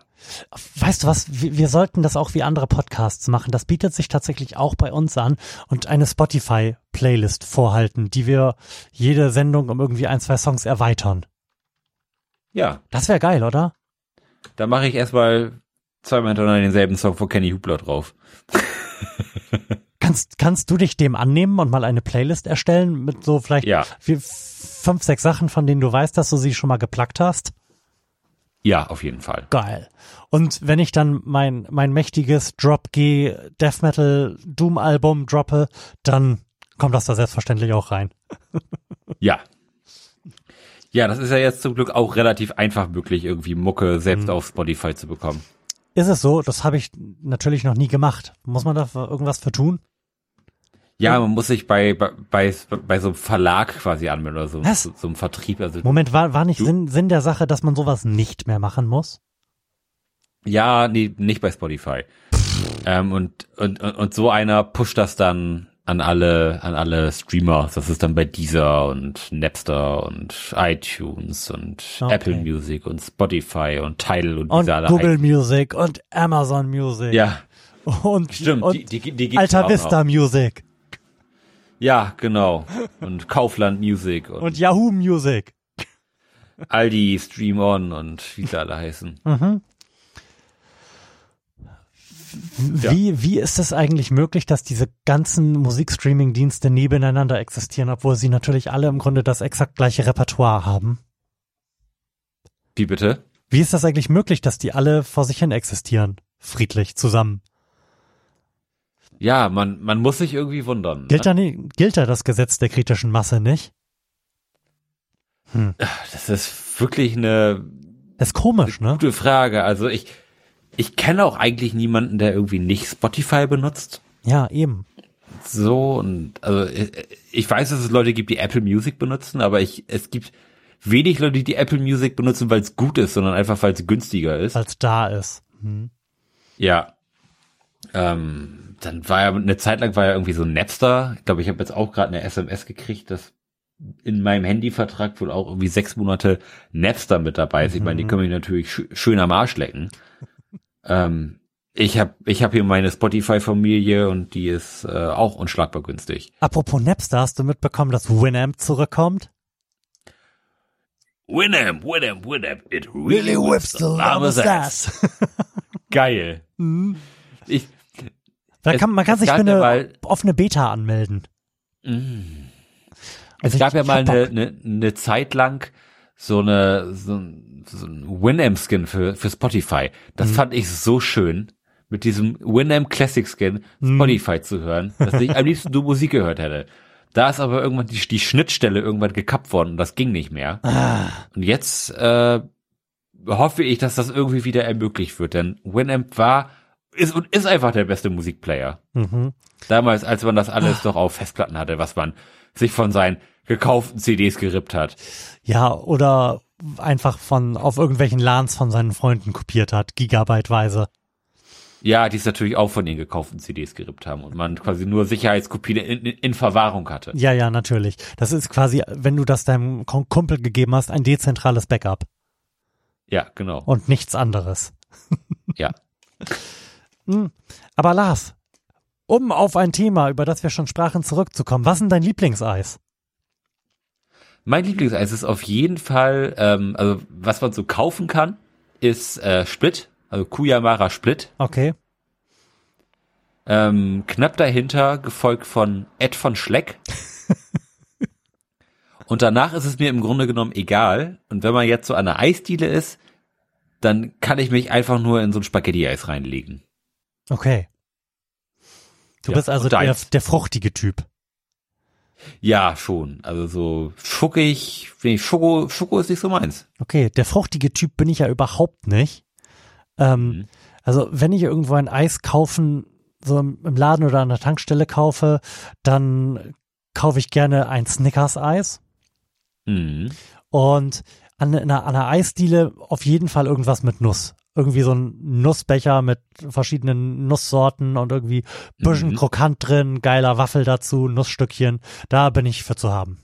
Weißt du was, wir, sollten das auch wie andere Podcasts machen. Das bietet sich tatsächlich auch bei uns an und eine Spotify-Playlist vorhalten, die wir jede Sendung um irgendwie ein, zwei Songs erweitern. Ja. Das wäre geil, oder? Da mache ich erstmal zweimal hintereinander denselben Song von Kenny Hubler drauf. kannst, kannst du dich dem annehmen und mal eine Playlist erstellen mit so vielleicht ja. fünf, sechs Sachen, von denen du weißt, dass du sie schon mal geplackt hast? Ja, auf jeden Fall. Geil. Und wenn ich dann mein, mein mächtiges Drop G Death Metal Doom Album droppe, dann kommt das da selbstverständlich auch rein. (laughs) ja. Ja, das ist ja jetzt zum Glück auch relativ einfach möglich, irgendwie Mucke selbst mhm. auf Spotify zu bekommen. Ist es so? Das habe ich natürlich noch nie gemacht. Muss man da irgendwas für tun? Ja, man muss sich bei, bei, bei, bei so einem Verlag quasi anmelden oder so, Was? so, so einem Vertrieb. Also Moment, war, war nicht Sinn, Sinn der Sache, dass man sowas nicht mehr machen muss? Ja, nee, nicht bei Spotify. ähm, und, und, und so einer pusht das dann an alle, an alle Streamer. Das ist dann bei Deezer und Napster und iTunes und okay. Apple Music und Spotify und Tidal und, und Google heißen. Music und Amazon Music. Ja. Und, Stimmt, und die, die, die Alta Vista Music. Ja, genau. Und Kaufland Music. Und, und Yahoo Music. Aldi Stream On und wie sie alle heißen. Mhm. Wie, ja. wie ist es eigentlich möglich, dass diese ganzen Musikstreaming-Dienste nebeneinander existieren, obwohl sie natürlich alle im Grunde das exakt gleiche Repertoire haben? Wie bitte? Wie ist das eigentlich möglich, dass die alle vor sich hin existieren? Friedlich, zusammen. Ja, man, man muss sich irgendwie wundern. Gilt, ne? da nie, gilt da das Gesetz der kritischen Masse nicht? Hm. Das ist wirklich eine, das ist komisch, eine ne? Gute Frage. Also ich, ich kenne auch eigentlich niemanden, der irgendwie nicht Spotify benutzt. Ja, eben. So und also ich weiß, dass es Leute gibt, die Apple Music benutzen, aber ich es gibt wenig Leute, die Apple Music benutzen, weil es gut ist, sondern einfach weil es günstiger ist. Weil es da ist. Hm. Ja. Ähm, dann war ja eine Zeit lang war ja irgendwie so ein Napster. Ich glaube, ich habe jetzt auch gerade eine SMS gekriegt, dass in meinem Handyvertrag wohl auch irgendwie sechs Monate Napster mit dabei ist. Ich meine, die mhm. können mich natürlich sch schön am Arsch lecken. ähm, ich habe ich hab hier meine Spotify-Familie und die ist äh, auch unschlagbar günstig. Apropos Napster, hast du mitbekommen, dass Winamp zurückkommt? Winamp, Winamp, Winamp, it really whips the llama's ass. (laughs) Geil. Mhm. Ich, da kann, man kann sich für eine mal, offene Beta anmelden. Mm. Also es gab ja mal eine, eine, eine Zeit lang so eine so, so ein Winamp-Skin für, für Spotify. Das mhm. fand ich so schön, mit diesem Winamp Classic Skin mhm. Spotify mhm. zu hören, dass ich am liebsten du Musik gehört hätte. Da ist aber irgendwann die, die Schnittstelle irgendwann gekappt worden und das ging nicht mehr. Ah. Und jetzt äh, hoffe ich, dass das irgendwie wieder ermöglicht wird, denn Winamp war ist und ist einfach der beste Musikplayer. Mhm. Damals, als man das alles doch auf Festplatten hatte, was man sich von seinen gekauften CDs gerippt hat. Ja, oder einfach von auf irgendwelchen LANs von seinen Freunden kopiert hat, gigabyteweise. Ja, die es natürlich auch von den gekauften CDs gerippt haben und man quasi nur Sicherheitskopien in, in, Verwahrung hatte. Ja, ja, natürlich. Das ist quasi, wenn du das deinem Kumpel gegeben hast, ein dezentrales Backup Ja, genau. und nichts anderes. Ja. (laughs) Hm. Aber Lars, um auf ein Thema, über das wir schon sprachen, zurückzukommen, was ist denn dein Lieblingseis? Mein Lieblingseis ist auf jeden Fall, ähm, also was man so kaufen kann, ist äh, Split, also Kuyamara Split. Okay. Ähm, knapp dahinter, gefolgt von Ed von Schleck. (laughs) Und danach ist es mir im Grunde genommen egal. Und wenn man jetzt so an einer Eisdiele ist, dann kann ich mich einfach nur in so ein Spaghetti-Eis reinlegen. Okay. Du Ja, bist also der, der fruchtige Typ. Ja, schon. Also so schuckig, ich Schoko, Schoko ist nicht so meins. Okay, der fruchtige Typ bin ich ja überhaupt nicht. Ähm, Mhm. Also wenn ich irgendwo ein Eis kaufen, so im Laden oder an der Tankstelle kaufe, dann kaufe ich gerne ein Snickers-Eis Mhm. und an einer, an einer Eisdiele auf jeden Fall irgendwas mit Nuss. Irgendwie so ein Nussbecher mit verschiedenen Nusssorten und irgendwie bisschen Mhm. krokant drin, geiler Waffel dazu, Nussstückchen. Da bin ich für zu haben.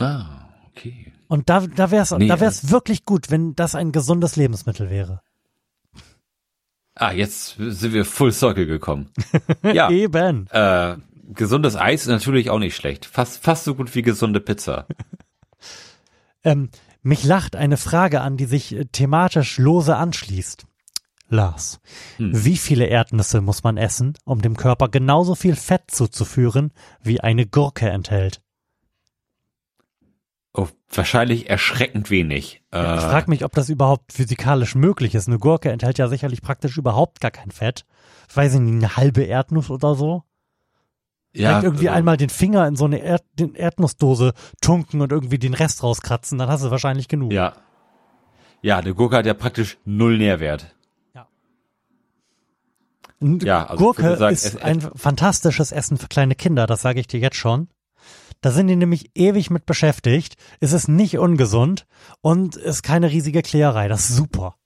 Ah, okay. Und da, da wäre es Nee, da wär's wirklich gut, wenn das ein gesundes Lebensmittel wäre. Ah, jetzt sind wir full circle gekommen. Ja, (laughs) Eben. äh, gesundes Eis ist natürlich auch nicht schlecht. Fast, fast so gut wie gesunde Pizza. (laughs) Ähm, mich lacht eine Frage an, die sich äh, thematisch lose anschließt. Lars, Hm. wie viele Erdnüsse muss man essen, um dem Körper genauso viel Fett zuzuführen, wie eine Gurke enthält? Oh, wahrscheinlich erschreckend wenig. Ja, ich Äh, frage mich, ob das überhaupt physikalisch möglich ist. Eine Gurke enthält ja sicherlich praktisch überhaupt gar kein Fett. Ich weiß nicht, eine halbe Erdnuss oder so. Ja, Vielleicht irgendwie also, einmal den Finger in so eine Erd Erdnussdose tunken und irgendwie den Rest rauskratzen, dann hast du wahrscheinlich genug. Ja. Ja, eine Gurke hat ja praktisch null Nährwert. Und Ja, also Gurke sagen, ist ein fantastisches Essen für kleine Kinder, das sage ich dir jetzt schon. Da sind die nämlich ewig mit beschäftigt. Es ist nicht ungesund und ist keine riesige Klägerei. Das ist super.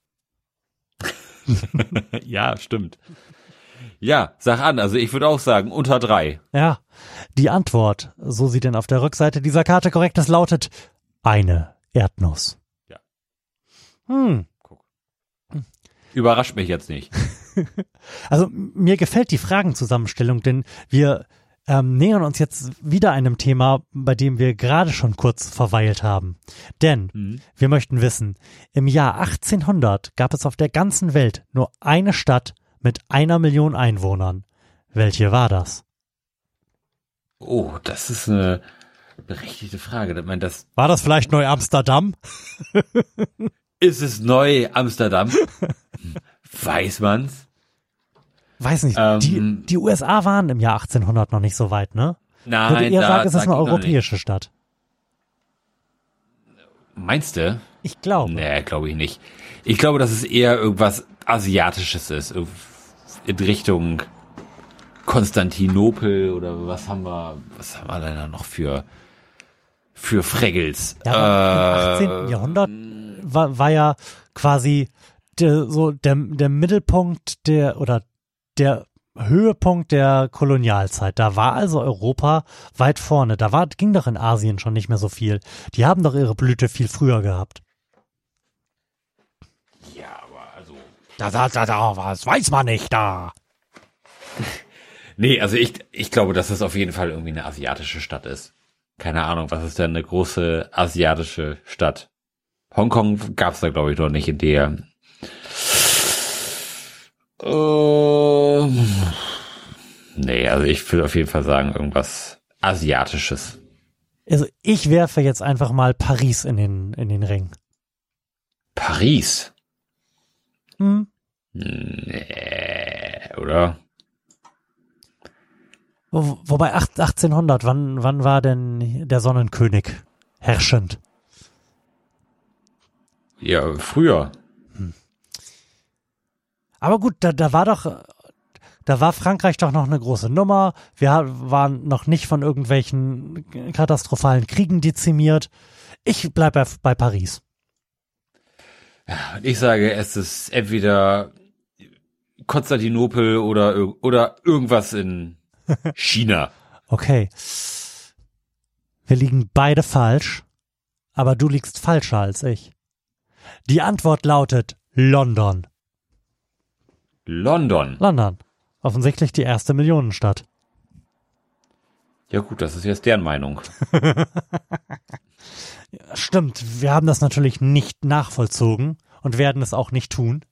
(laughs) ja, stimmt. Ja, sag an. Also ich würde auch sagen, unter drei. Ja, die Antwort, so sie denn auf der Rückseite dieser Karte korrekt ist, lautet eine Erdnuss. Ja. Hm. Überrascht mich jetzt nicht. (laughs) Also mir gefällt die Fragenzusammenstellung, denn wir ähm, nähern uns jetzt wieder einem Thema, bei dem wir gerade schon kurz verweilt haben. Denn Mhm. wir möchten wissen, im Jahr 1800 gab es auf der ganzen Welt nur eine Stadt mit einer Million Einwohnern. Welche war das? Oh, das ist eine berechtigte Frage. Ich meine, das War das vielleicht Neu-Amsterdam? (laughs) ist es neu Amsterdam. Weiß man's? Weiß nicht. Ähm, die, die USA waren im Jahr 1800 noch nicht so weit, ne? Ich würde Nein, eher da sagen, es ist eine europäische Stadt. Meinst du? Ich glaube. Nee, glaube ich nicht. Ich glaube, dass es eher irgendwas Asiatisches ist. In Richtung Konstantinopel oder was haben wir, was haben wir denn da noch für, für Fraggles? Ja, aber Äh, im 18. Jahrhundert war, war ja quasi der, so der, der Mittelpunkt der oder der Höhepunkt der Kolonialzeit. Da war also Europa weit vorne. Da war, ging doch in Asien schon nicht mehr so viel. Die haben doch ihre Blüte viel früher gehabt. Ja, aber also. Da, da, da, da, was weiß man nicht da. Nee, also ich, ich glaube, dass es auf jeden Fall irgendwie eine asiatische Stadt ist. Keine Ahnung, was ist denn eine große asiatische Stadt? Hongkong gab's da, glaube ich, noch nicht in der. Ähm, nee, also ich würde auf jeden Fall sagen, irgendwas Asiatisches. Also ich werfe jetzt einfach mal Paris in den, in den Ring. Paris? Hm? Nee, oder? Wo, wobei acht- 1800, wann, wann war denn der Sonnenkönig herrschend? Ja, früher. Aber gut, da, da war doch, da war Frankreich doch noch eine große Nummer. Wir waren noch nicht von irgendwelchen katastrophalen Kriegen dezimiert. Ich bleib bei, bei Paris. Und ich sage, es ist entweder Konstantinopel oder, oder irgendwas in (laughs) China. Okay. Wir liegen beide falsch, aber du liegst falscher als ich. Die Antwort lautet London. London. London. Offensichtlich die erste Millionenstadt. Ja gut, das ist jetzt deren Meinung. (laughs) Stimmt, wir haben das natürlich nicht nachvollzogen und werden es auch nicht tun.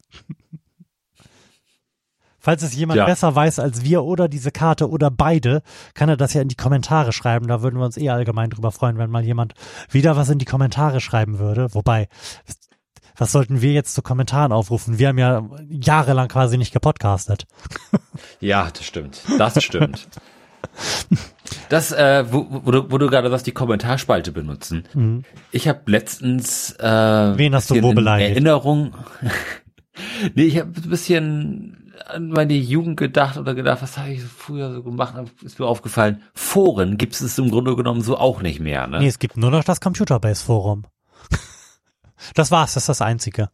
Falls es jemand Ja. besser weiß als wir oder diese Karte oder beide, kann er das ja in die Kommentare schreiben. Da würden wir uns eh allgemein drüber freuen, wenn mal jemand wieder was in die Kommentare schreiben würde. Wobei, was sollten wir jetzt zu Kommentaren aufrufen? Wir haben ja jahrelang quasi nicht gepodcastet. Ja, das stimmt. Das stimmt. (laughs) Das, äh, wo, wo, du, wo du gerade sagst, die Kommentarspalte benutzen. Ich habe letztens äh, Mhm. Wen hast du wo in beleidigt? Erinnerung. (laughs) nee, ich habe ein bisschen an meine Jugend gedacht oder gedacht, was habe ich früher so gemacht? Ist mir aufgefallen, Foren gibt es im Grunde genommen so auch nicht mehr. Ne? Nee, es gibt nur noch das Computerbase Forum. (laughs) Das war's, das ist das Einzige.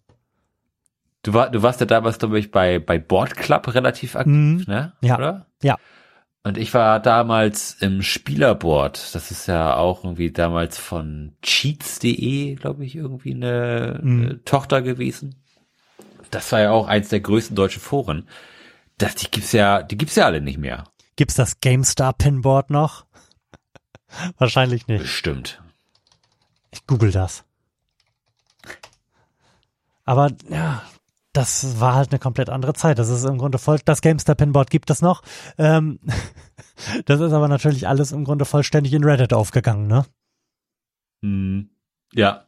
Du, war, du warst ja damals, glaube ich, bei, bei Board Club relativ aktiv, Mhm. ne? Ja. Oder? Ja. Und ich war damals im Spielerboard. Das ist ja auch irgendwie damals von cheats.de, glaube ich, irgendwie eine, Mhm. eine Tochter gewesen. Das war ja auch eins der größten deutschen Foren. Das, die gibt's ja, die gibt's ja alle nicht mehr. Gibt's das GameStar Pinboard noch? (laughs) Wahrscheinlich nicht. Bestimmt. Ich google das. Aber ja, das war halt eine komplett andere Zeit. Das ist im Grunde voll, das GameStar Pinboard gibt es noch. Ähm, (laughs) das ist aber natürlich alles im Grunde vollständig in Reddit aufgegangen, ne? Hm. Ja.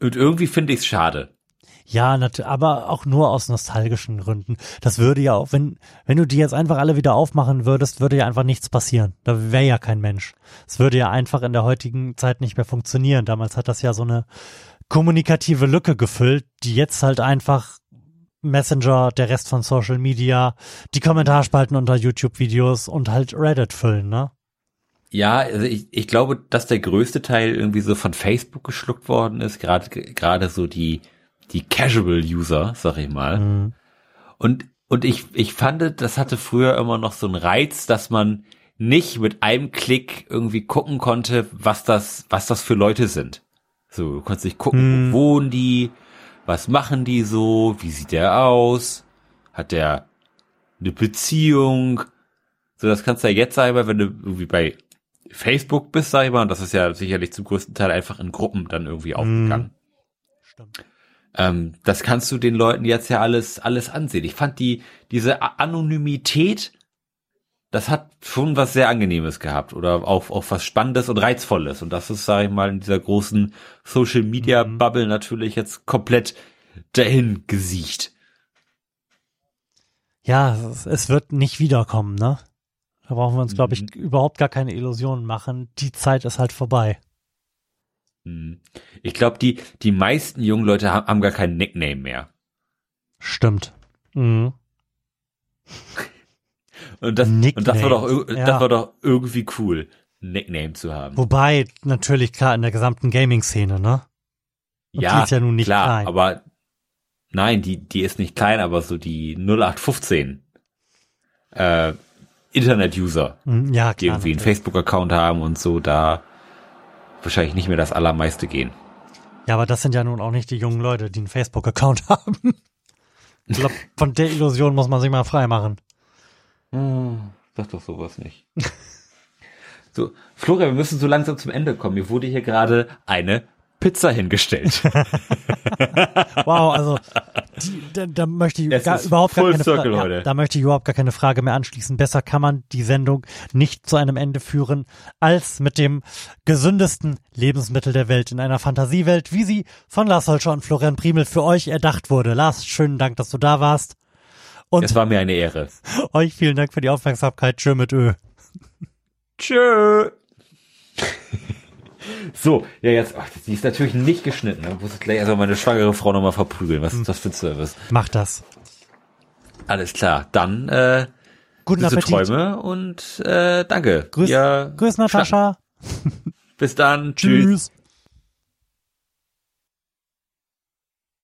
Und irgendwie finde ich's schade. Ja, aber auch nur aus nostalgischen Gründen. Das würde ja auch, wenn, wenn du die jetzt einfach alle wieder aufmachen würdest, würde ja einfach nichts passieren. Da wäre ja kein Mensch. Es würde ja einfach in der heutigen Zeit nicht mehr funktionieren. Damals hat das ja so eine kommunikative Lücke gefüllt, die jetzt halt einfach Messenger, der Rest von Social Media, die Kommentarspalten unter YouTube-Videos und halt Reddit füllen, ne? Ja, also ich, ich glaube, dass der größte Teil irgendwie so von Facebook geschluckt worden ist, gerade gerade so die die Casual User, sag ich mal. Mhm. Und und ich ich fand, das hatte früher immer noch so einen Reiz, dass man nicht mit einem Klick irgendwie gucken konnte, was das was das für Leute sind. So, du konntest nicht gucken, Mhm. wo wohnen die, was machen die so, wie sieht der aus, hat der eine Beziehung, so, das kannst du ja jetzt sagen, wenn du irgendwie bei Facebook bist, sag ich mal, und das ist ja sicherlich zum größten Teil einfach in Gruppen dann irgendwie aufgegangen. Stimmt. Ähm, das kannst du den Leuten jetzt ja alles, alles ansehen. Ich fand die, diese Anonymität, das hat schon was sehr Angenehmes gehabt oder auch, auch was Spannendes und Reizvolles. Und das ist, sag ich mal, in dieser großen Social Media Bubble natürlich jetzt komplett dahin gesiecht. Ja, es, wird nicht wiederkommen, ne? Da brauchen wir uns, glaube ich, überhaupt gar keine Illusionen machen. Die Zeit ist halt vorbei. Hm. Ich glaube, die, die meisten jungen Leute haben, haben gar keinen Nickname mehr. Stimmt. Mhm. (laughs) Und das, und das war doch, Nicknames, ja. das war doch irgendwie cool, ein Nickname zu haben. Wobei, natürlich klar, in der gesamten Gaming-Szene, ne? Und die ist ja nun nicht klar, klein. aber nein, die, die ist nicht klein, aber so die 0815 äh, Internet-User, Mhm, Ja, die irgendwie einen natürlich. Facebook-Account haben und so, da wahrscheinlich nicht mehr das Allermeiste gehen. Ja, aber das sind ja nun auch nicht die jungen Leute, die einen Facebook-Account (laughs) haben. Ich glaube, von der Illusion muss man sich mal frei machen. Sag doch sowas nicht. so, Florian, wir müssen so langsam zum Ende kommen. Mir wurde hier gerade eine Pizza hingestellt. (laughs) Wow, also die, da, da möchte ich gar, überhaupt gar keine Circle Frage. Ja, da möchte ich überhaupt gar keine Frage mehr anschließen. Besser kann man die Sendung nicht zu einem Ende führen als mit dem gesündesten Lebensmittel der Welt in einer Fantasiewelt, wie sie von Lars Holscher und Florian Primel für euch erdacht wurde. Lars, schönen Dank, dass du da warst. Und Es war mir eine Ehre. euch vielen Dank für die Aufmerksamkeit. Tschö mit Ö. Tschö. (laughs) So, ja jetzt, ach, die ist natürlich nicht geschnitten. Da muss ich gleich also meine schwangere Frau nochmal verprügeln. Was ist das für ein Service? Mach das. Alles klar, dann äh, Guten Appetit. Träume und äh, danke. Grüß, Ja, grüß Natascha. Bis dann. (laughs) Tschüss. Tschüss.